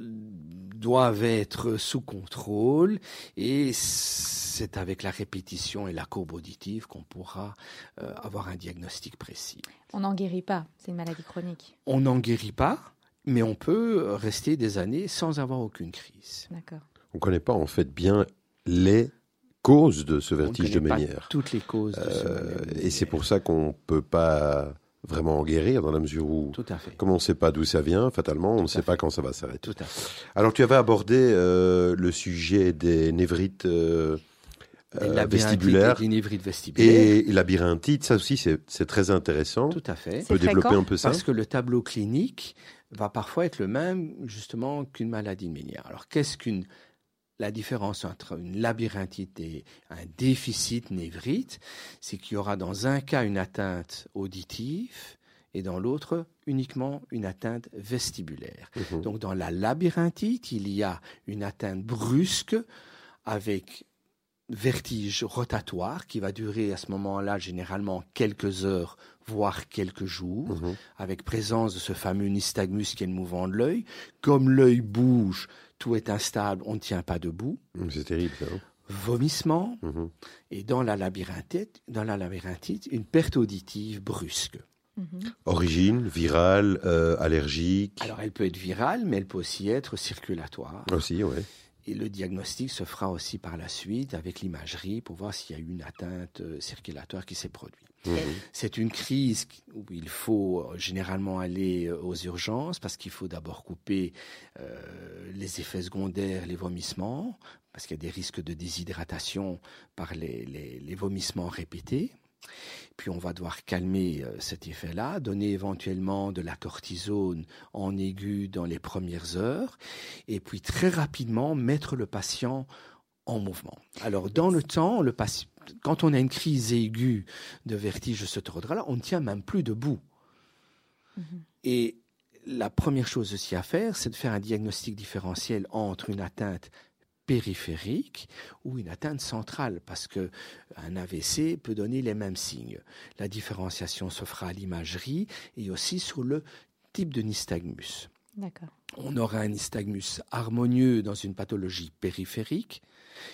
doivent être sous contrôle et c'est avec la répétition et la courbe auditive qu'on pourra euh, avoir un diagnostic précis. On n'en guérit pas, c'est une maladie chronique. On n'en guérit pas, mais on peut rester des années sans avoir aucune crise. D'accord. On ne connaît pas en fait bien les causes de ce vertige de Ménière. Toutes les causes. De ce euh, et c'est pour ça qu'on ne peut pas vraiment en guérir dans la mesure où, Tout à fait. comme on ne sait pas d'où ça vient, fatalement, on ne sait pas quand ça va s'arrêter. Tout à fait. Alors, tu avais abordé euh, le sujet des névrites euh, vestibulaire et labyrinthite. Ça aussi, c'est très intéressant. Tout à fait. On peut développer un peu ça Parce que le tableau clinique va parfois être le même, justement, qu'une maladie de Alors, qu'est-ce qu'une la différence entre une labyrinthite et un déficit névrite, c'est qu'il y aura dans un cas une atteinte auditive et dans l'autre uniquement une atteinte vestibulaire. Mhm. Donc dans la labyrinthite, il y a une atteinte brusque avec vertige rotatoire qui va durer à ce moment-là généralement quelques heures, voire quelques jours, mhm. avec présence de ce fameux nystagmus qui est le mouvement de l'œil. Comme l'œil bouge, tout est instable, on ne tient pas debout. Mm, c'est terrible, ça. Hein. Vomissement, mhm. et dans la labyrinthite, dans la labyrinthite, une perte auditive brusque. Mhm. Origine, virale, euh, allergique. Alors elle peut être virale, mais elle peut aussi être circulatoire. Aussi, oui. Et le diagnostic se fera aussi par la suite avec l'imagerie pour voir s'il y a eu une atteinte euh, circulatoire qui s'est produite. Mhm. C'est une crise où il faut euh, généralement aller euh, aux urgences parce qu'il faut d'abord couper les effets secondaires, les vomissements, parce qu'il y a des risques de déshydratation par les vomissements répétés. Puis on va devoir calmer euh, cet effet-là, donner éventuellement de la cortisone en aigu dans les premières heures, et puis très rapidement mettre le patient en mouvement. Alors dans le temps, le quand on a une crise aiguë de vertige de cet ordre-là, on ne tient même plus debout. Mm-hmm. Et la première chose aussi à faire, c'est de faire un diagnostic différentiel entre une atteinte périphérique ou une atteinte centrale, parce que un AVC peut donner les mêmes signes. La différenciation se fera à l'imagerie et aussi sur le type de nystagmus. On aura un nystagmus harmonieux dans une pathologie périphérique,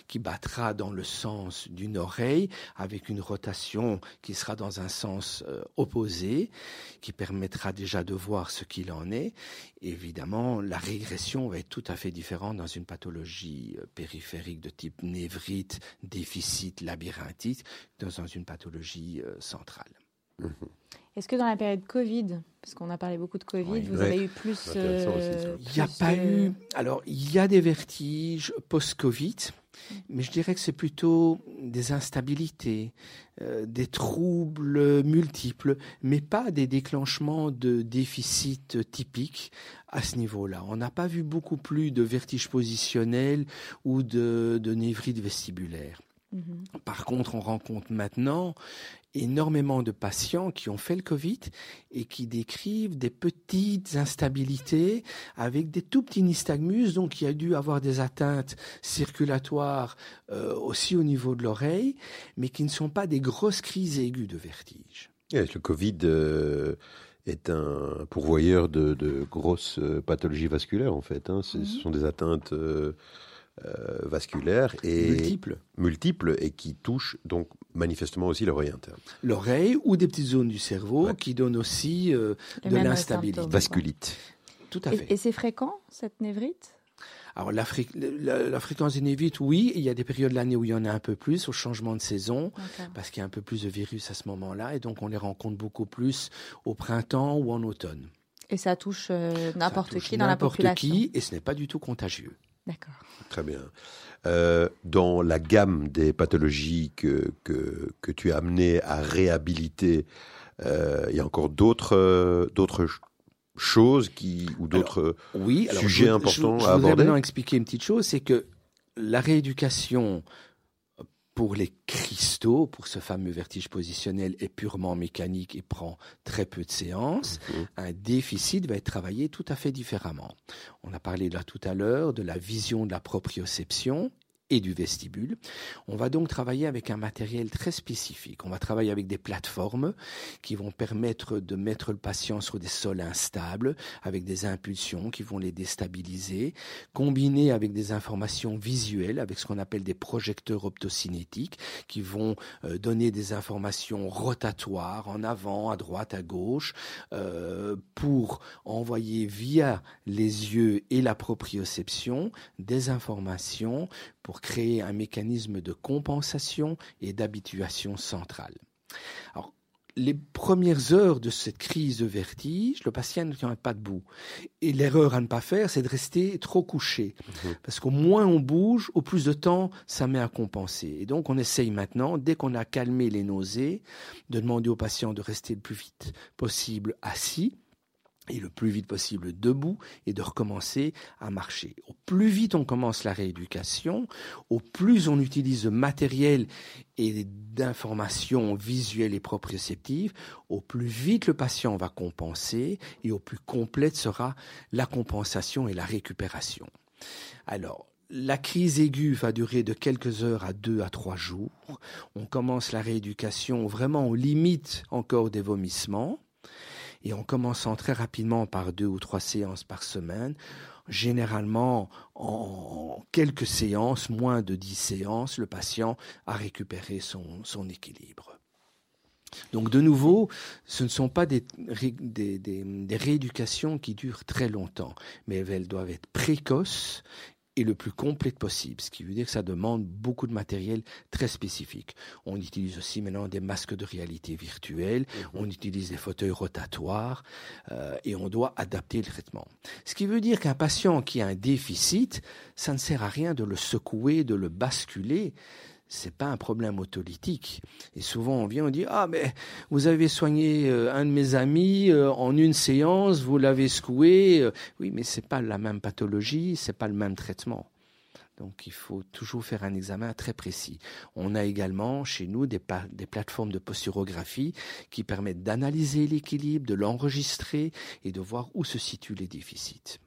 qui battra dans le sens d'une oreille avec une rotation qui sera dans un sens euh, opposé, qui permettra déjà de voir ce qu'il en est. Évidemment, la régression va être tout à fait différente dans une pathologie euh, périphérique de type névrite, déficit, labyrinthite, que dans une pathologie euh, centrale. Mhm. Est-ce que dans la période Covid, parce qu'on a parlé beaucoup de Covid, vous avez eu plus... Il n'y a pas eu... Alors, il y a des vertiges post-Covid, mais je dirais que c'est plutôt des instabilités, euh, des troubles multiples, mais pas des déclenchements de déficit typiques à ce niveau-là. On n'a pas vu beaucoup plus de vertiges positionnels ou de, de névrite vestibulaire. Mm-hmm. Par contre, on rencontre maintenant énormément de patients qui ont fait le Covid et qui décrivent des petites instabilités avec des tout petits nystagmus, donc il y a dû avoir des atteintes circulatoires euh, aussi au niveau de l'oreille, mais qui ne sont pas des grosses crises aiguës de vertige. le Covid euh, est un pourvoyeur de, grosses euh, pathologies vasculaires en fait. Hein. Ce mhm. sont des atteintes euh, vasculaires et multiples. multiples et qui touchent donc manifestement aussi l'oreille interne. L'oreille ou des petites zones du cerveau qui donnent aussi euh, de l'instabilité. Vasculite. Tout à fait. Et, c'est fréquent cette névrite? Alors la, la, fréquence des névrites, oui, il y a des périodes de l'année où il y en a un peu plus, au changement de saison, parce qu'il y a un peu plus de virus à ce moment-là, et donc on les rencontre beaucoup plus au printemps ou en automne. Et ça touche euh, n'importe qui dans la population. N'importe qui, et ce n'est pas du tout contagieux. D'accord. Très bien. Euh, dans la gamme des pathologies que, que, tu as amené à réhabiliter, euh, il y a encore d'autres d'autres choses qui ou d'autres sujets importants à aborder. Je voudrais maintenant expliquer une petite chose, c'est que la rééducation pour les cristaux, pour ce fameux vertige positionnel, est purement mécanique et prend très peu de séances. Mhm. Un déficit va être travaillé tout à fait différemment. On a parlé là tout à l'heure de la vision de la proprioception du vestibule. On va donc travailler avec un matériel très spécifique. On va travailler avec des plateformes qui vont permettre de mettre le patient sur des sols instables, avec des impulsions qui vont les déstabiliser, combinées avec des informations visuelles, avec ce qu'on appelle des projecteurs optocinétiques, qui vont euh, donner des informations rotatoires en avant, à droite, à gauche, euh, pour envoyer via les yeux et la proprioception des informations pour créer un mécanisme de compensation et d'habituation centrale. Alors, les premières heures de cette crise de vertige, le patient ne tient pas debout. Et l'erreur à ne pas faire, c'est de rester trop couché. Mhm. Parce qu'au moins on bouge, au plus de temps, ça met à compenser. Et donc on essaye maintenant, dès qu'on a calmé les nausées, de demander au patient de rester le plus vite possible assis et le plus vite possible debout et de recommencer à marcher. Au plus vite on commence la rééducation, au plus on utilise de matériel et d'informations visuelles et proprioceptives, au plus vite le patient va compenser et au plus complète sera la compensation et la récupération. Alors, la crise aiguë va durer de quelques heures à deux à trois jours. On commence la rééducation vraiment aux limites encore des vomissements et en commençant très rapidement par deux ou trois séances par semaine, généralement en quelques séances, moins de dix séances, le patient a récupéré son, équilibre. Donc de nouveau, ce ne sont pas des, rééducations qui durent très longtemps, mais elles doivent être précoces et le plus complète possible, ce qui veut dire que ça demande beaucoup de matériel très spécifique. On utilise aussi maintenant des masques de réalité virtuelle, mhm. on utilise des fauteuils rotatoires euh, et on doit adapter le traitement. Ce qui veut dire qu'un patient qui a un déficit, ça ne sert à rien de le secouer, de le basculer c'est pas un problème autolytique. Et souvent, on vient, on dit ah mais vous avez soigné euh, un de mes amis euh, en une séance, vous l'avez secoué. Euh. oui, mais c'est pas la même pathologie, c'est pas le même traitement. Donc il faut toujours faire un examen très précis. On a également chez nous des, des plateformes de posturographie qui permettent d'analyser l'équilibre, de l'enregistrer et de voir où se situent les déficits.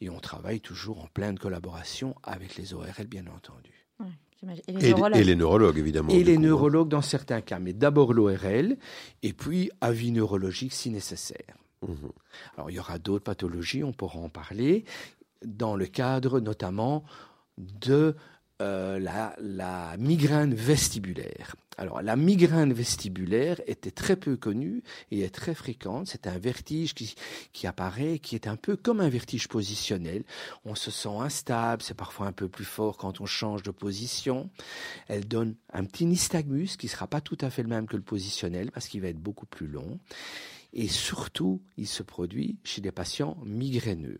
Et on travaille toujours en pleine collaboration avec les ORL, bien entendu. Et les, neurologues? évidemment. Et les neurologues dans certains cas, mais d'abord l'ORL, et puis avis neurologique si nécessaire. Mhm. Alors il y aura d'autres pathologies, on pourra en parler, dans le cadre notamment de euh, la, migraine vestibulaire. Alors, la migraine vestibulaire était très peu connue et est très fréquente. C'est un vertige qui, qui apparaît, qui est un peu comme un vertige positionnel. On se sent instable, c'est parfois un peu plus fort quand on change de position. Elle donne un petit nystagmus qui sera pas tout à fait le même que le positionnel parce qu'il va être beaucoup plus long. Et surtout, il se produit chez des patients migraineux.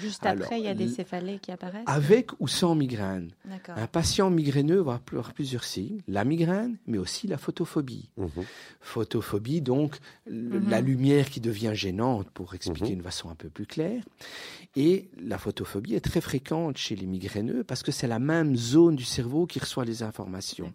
Juste Alors, après, il y a des céphalées qui apparaissent. Avec ou sans migraine. Un patient migraineux va avoir plusieurs signes, la migraine, mais aussi la photophobie. Mhm. Photophobie, donc Mhm. la lumière qui devient gênante, pour expliquer Mhm. de façon un peu plus claire. Et la photophobie est très fréquente chez les migraineux parce que c'est la même zone du cerveau qui reçoit les informations.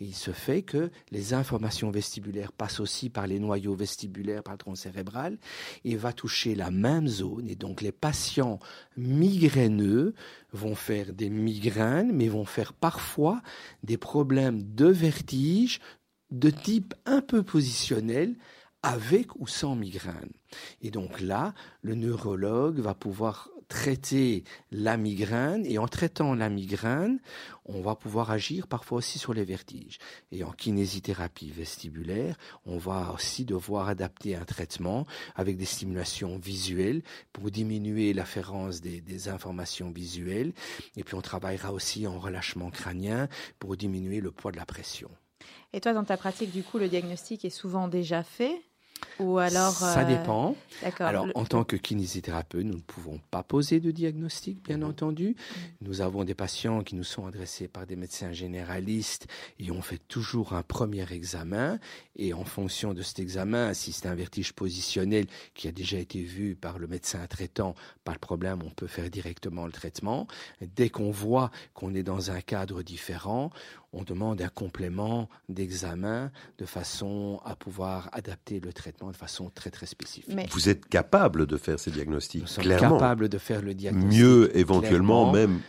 Et il se fait que les informations vestibulaires passent aussi par les noyaux vestibulaires, par le tronc cérébral, et va toucher la même zone. Et donc les patients migraineux vont faire des migraines, mais vont faire parfois des problèmes de vertige de type un peu positionnel avec ou sans migraine. Et donc là, le neurologue va pouvoir traiter la migraine et en traitant la migraine, on va pouvoir agir parfois aussi sur les vertiges. Et en kinésithérapie vestibulaire, on va aussi devoir adapter un traitement avec des stimulations visuelles pour diminuer l'afférence des, informations visuelles. Et puis on travaillera aussi en relâchement crânien pour diminuer le poids de la pression. Et toi, dans ta pratique, du coup, le diagnostic est souvent déjà fait Ou alors. Ça euh, dépend. Alors, Le- en tant que kinésithérapeute, nous ne pouvons pas poser de diagnostic, bien Mhm. entendu. Nous avons des patients qui nous sont adressés par des médecins généralistes et on fait toujours un premier examen. Et en fonction de cet examen, si c'est un vertige positionnel qui a déjà été vu par le médecin traitant, pas de problème, on peut faire directement le traitement. Dès qu'on voit qu'on est dans un cadre différent, on demande un complément d'examen de façon à pouvoir adapter le traitement de façon très très spécifique. Mais Vous êtes capable de faire ces diagnostics, Nous sommes clairement. capables de faire le diagnostic. Mieux éventuellement même.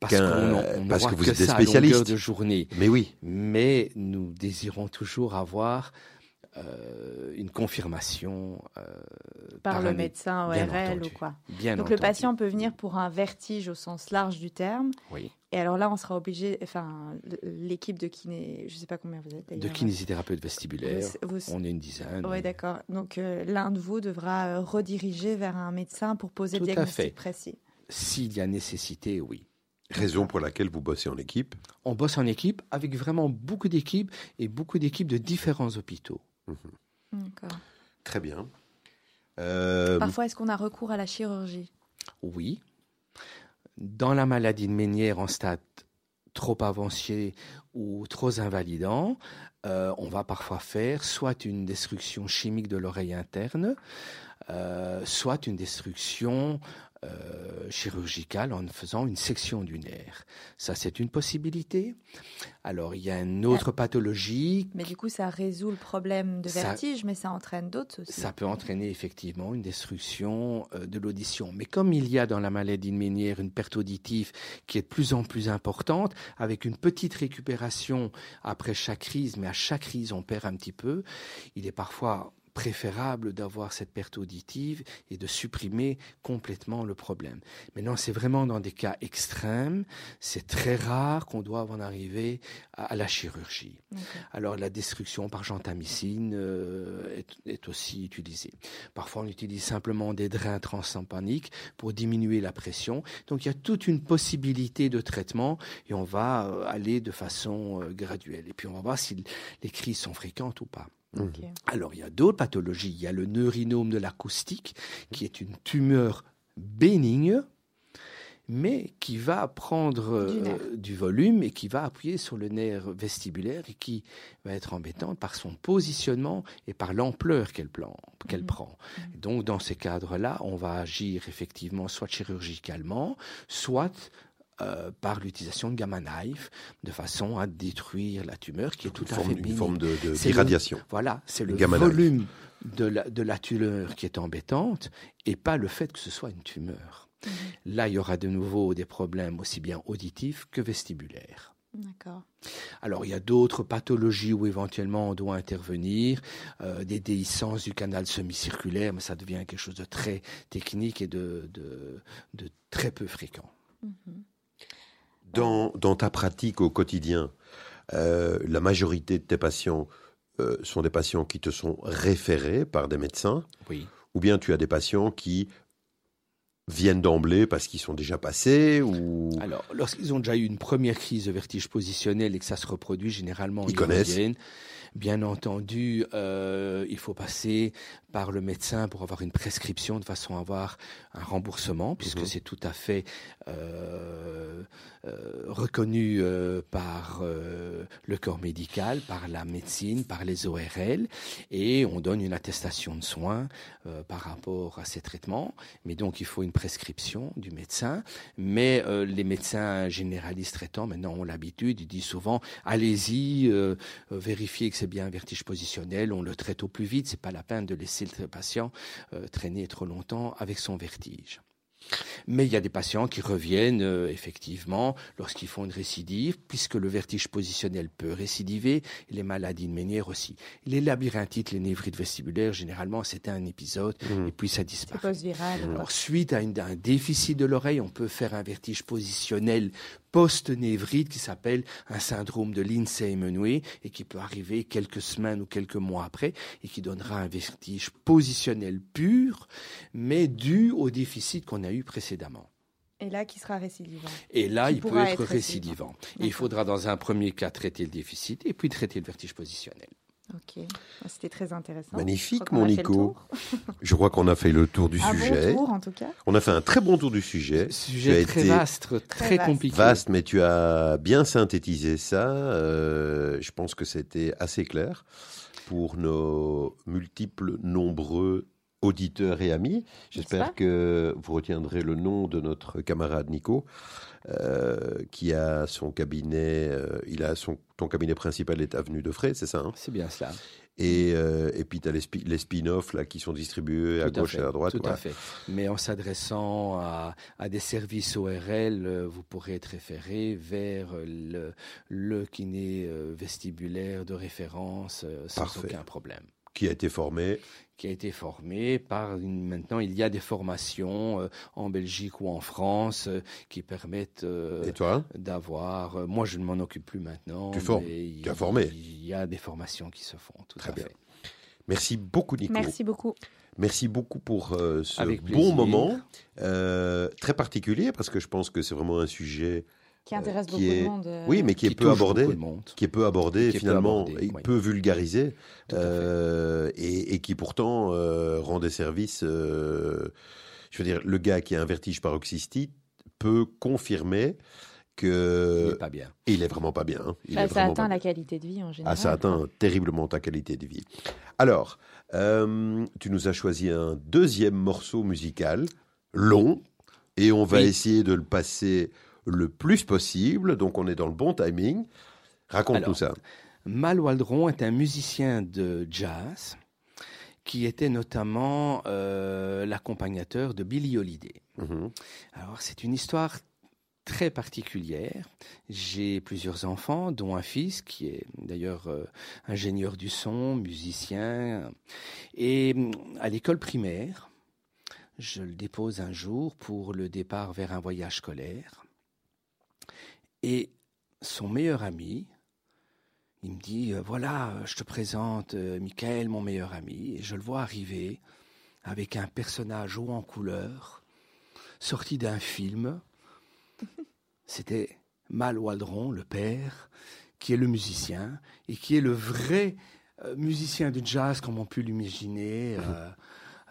parce on parce voit que vous que êtes des ça spécialistes. de journée. Mais oui. Mais nous désirons toujours avoir euh, une confirmation euh, par le un- médecin ORL ou quoi. Bien Donc le patient peut venir pour un vertige au sens large du terme. Oui. Et alors là, on sera obligé, enfin, l'équipe de kiné, je sais pas combien vous êtes de d'ailleurs. kinésithérapeute vestibulaire, Vous- vous- on est une dizaine. Oui, d'accord. Donc euh, l'un de vous devra rediriger vers un médecin pour poser Tout le à diagnostic fait. précis. S'il y a nécessité, oui. Raison pour laquelle vous bossez en équipe. On bosse en équipe avec vraiment beaucoup d'équipes et beaucoup d'équipes de différents hôpitaux. D'accord. Très bien. Euh, Parfois, est-ce qu'on a recours à la chirurgie? Oui. Dans la maladie de Ménière en stade trop avancé ou trop invalidant, euh, on va parfois faire soit une destruction chimique de l'oreille interne, euh, soit une destruction euh, chirurgicale en faisant une section du nerf. Ça, c'est une possibilité. Alors, il y a une autre pathologie Mais du coup, ça résout le problème de Ça- vertige, mais ça entraîne d'autres aussi. Ça peut entraîner effectivement une destruction euh, de l'audition. Mais comme il y a dans la maladie de Ménière une perte auditive qui est de plus en plus importante, avec une petite récupération après chaque crise, mais à chaque crise on perd un petit peu, il est parfois préférable d'avoir cette perte auditive et de supprimer complètement le problème. Maintenant, c'est vraiment dans des cas extrêmes, c'est très rare qu'on doive en arriver à- à la chirurgie. Alors la destruction par gentamicine euh, est, est aussi utilisée. Parfois on utilise simplement des drains transampaniques pour diminuer la pression. Donc il y a toute une possibilité de traitement et on va euh, aller de façon euh, graduelle. Et puis on va voir si les crises sont fréquentes ou pas. Alors, il y a d'autres pathologies. Il y a le neurinome de l'acoustique, qui est une tumeur bénigne, mais qui va prendre euh, Du du volume et qui va appuyer sur le nerf vestibulaire et qui va être embêtante par son positionnement et par l'ampleur qu'elle Mhm. prend. Et Donc, dans ces cadres-là, on va agir effectivement soit chirurgicalement, soit euh, par l'utilisation de gamma knife, de façon à détruire la tumeur qui est tout une à forme, fait une forme de, de- C'est le- d'irradiation. Voilà, c'est Le gamma volume de la, de la tumeur qui est embêtante et pas le fait que ce soit une tumeur. Mhm. Là, il y aura de nouveau des problèmes aussi bien auditifs que vestibulaires. D'accord. Alors, il y a d'autres pathologies où éventuellement on doit intervenir, euh, des déhiscences du canal semi-circulaire, mais ça devient quelque chose de très technique et de, de, de très peu fréquent. Mhm. Dans, dans ta pratique au quotidien, euh, la majorité de tes patients euh, sont des patients qui te sont référés par des médecins, Oui. ou bien tu as des patients qui viennent d'emblée parce qu'ils sont déjà passés, ou Alors, lorsqu'ils ont déjà eu une première crise de vertige positionnel et que ça se reproduit, généralement, Ils connaissent. reviennent. Bien entendu, euh, il faut passer par le médecin pour avoir une prescription de façon à avoir un remboursement, puisque Mhm. c'est tout à fait euh, euh, reconnu euh, par le corps médical, par la médecine, par les ORL, et on donne une attestation de soins par rapport à ces traitements. Mais donc, il faut une prescription du médecin. Mais les médecins généralistes traitants, maintenant, ont l'habitude, ils disent souvent, allez-y, vérifiez que c'est bien un vertige positionnel, on le traite au plus vite, c'est pas la peine de laisser le patient euh, traîner trop longtemps avec son vertige. Mais il y a des patients qui reviennent euh, effectivement lorsqu'ils font une récidive, puisque le vertige positionnel peut récidiver, et les maladies de Ménière aussi. Les labyrinthites, les névrites vestibulaires, généralement, c'était un épisode, Mhm. et puis ça disparaît. Alors, suite à, une- à un déficit de l'oreille, on peut faire un vertige positionnel post-névrite qui s'appelle un syndrome de Lindsay-Menoué et qui peut arriver quelques semaines ou quelques mois après et qui donnera un vertige positionnel pur, mais dû au déficit qu'on a eu précédemment. Et là, qui sera récidivant. Et là, Qui il peut être être récidivant. Il faudra dans un premier cas traiter le déficit et puis traiter le vertige positionnel. Ok, Ah, c'était très intéressant. Magnifique, mon Nico. Je crois qu'on a fait le tour du Un sujet. bon tour, en tout cas. On a fait un très bon tour du sujet. Sujet Tu as très été vaste, très, compliqué. Vaste, mais tu as bien synthétisé ça. Euh, je pense que c'était assez clair pour nos multiples, nombreux auditeurs et amis. J'espère que vous retiendrez le nom de notre camarade Nico, euh, qui a son cabinet. euh, il a son ton cabinet principal est avenue de Fray, c'est ça. hein? C'est bien cela. et, euh, et puis tu as les, spi- les spin-offs là qui sont distribués à gauche fait, et à droite. Tout quoi. à fait. Mais en s'adressant à, à des services ORL, vous pourrez être référé vers le, le kiné vestibulaire de référence sans Parfait. aucun problème. Qui a été formé. Qui a été formé par une, maintenant il y a des formations euh, en Belgique ou en France euh, qui permettent euh, et toi d'avoir. euh, moi je ne m'en occupe plus maintenant. Tu formes. mais il- Tu as formé. Il y a des formations qui se font. Tout Très à bien. fait. Merci beaucoup, Nico. Merci beaucoup. Merci beaucoup pour euh, ce Avec bon plaisir. moment, euh, très particulier, parce que je pense que c'est vraiment un sujet Qui intéresse qui beaucoup est- de monde. euh, oui, mais qui, est peu abordé, qui est peu abordé Qui est peu finalement, abordé, et oui. peu vulgarisé, euh, et, et qui pourtant euh, rend des services. euh, je veux dire, le gars qui a un vertige paroxystique peut confirmer Il que n'est pas bien. il est vraiment pas bien. hein. Il bah, est ça atteint pas la qualité de vie en général. Ah, ça atteint terriblement ta qualité de vie. Alors, euh, tu nous as choisi un deuxième morceau musical, long, et on va Oui. essayer de le passer le plus possible. Donc, on est dans le bon timing. Raconte-nous Alors, ça. Mal Waldron est un musicien de jazz qui était notamment euh, l'accompagnateur de Billie Holiday. Mhm. Alors c'est une histoire très particulière. J'ai plusieurs enfants, dont un fils qui est d'ailleurs euh, ingénieur du son, musicien. Et hum, à l'école primaire, je le dépose un jour pour le départ vers un voyage scolaire. Et son meilleur ami, il me dit, euh, voilà, je te présente euh, Michael, mon meilleur ami, et je le vois arriver avec un personnage haut en couleur, sorti d'un film. C'était Mal Waldron, le père, qui est le musicien, et qui est le vrai euh, musicien de jazz comme on peut l'imaginer,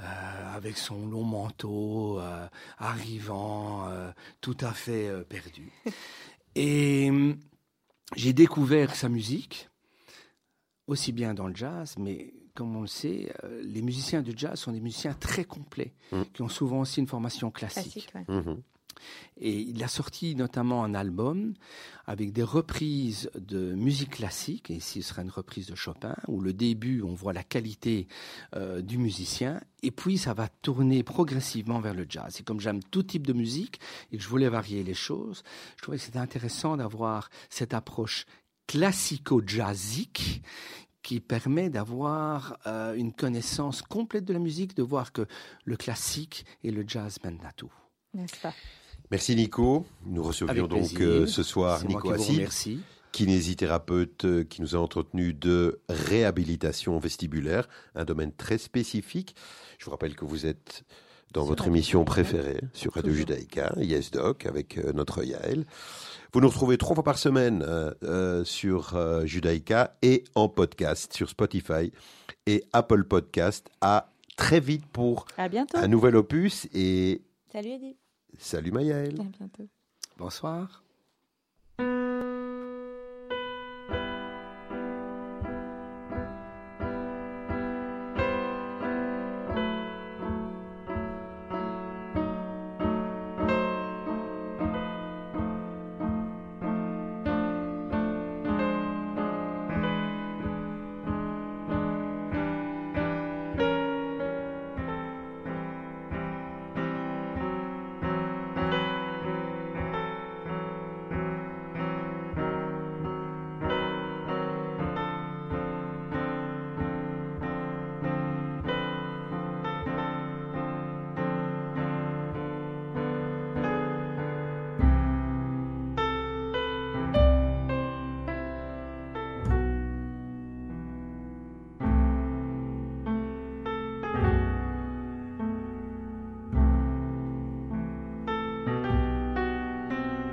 euh, avec son long manteau, euh, arrivant euh, tout à fait perdu. Et hum, j'ai découvert sa musique, aussi bien dans le jazz, mais comme on le sait, euh, les musiciens de jazz sont des musiciens très complets, Mm. qui ont souvent aussi une formation classique. Classique, ouais. Mhm. Et il a sorti notamment un album avec des reprises de musique classique, et ici ce sera une reprise de Chopin, où le début, on voit la qualité euh, du musicien, et puis ça va tourner progressivement vers le jazz. Et comme j'aime tout type de musique, et que je voulais varier les choses, je trouvais que c'était intéressant d'avoir cette approche classico-jazzique qui permet d'avoir euh, une connaissance complète de la musique, de voir que le classique et le jazz mènent à tout. N'est-ce pas? Merci Nico. Nous recevions donc euh, ce soir Nico Assis, kinésithérapeute euh, qui nous a entretenu de réhabilitation vestibulaire, un domaine très spécifique. Je vous rappelle que vous êtes dans votre Radio émission Judaïka. préférée sur Radio. Judaïka, Yes Doc, avec euh, notre Yael. Vous nous retrouvez trois fois par semaine euh, euh, sur euh, Judaïka et en podcast sur Spotify et Apple Podcast. À très vite pour À bientôt. un nouvel opus et Salut Eddie. Salut Maëlle. Bonsoir.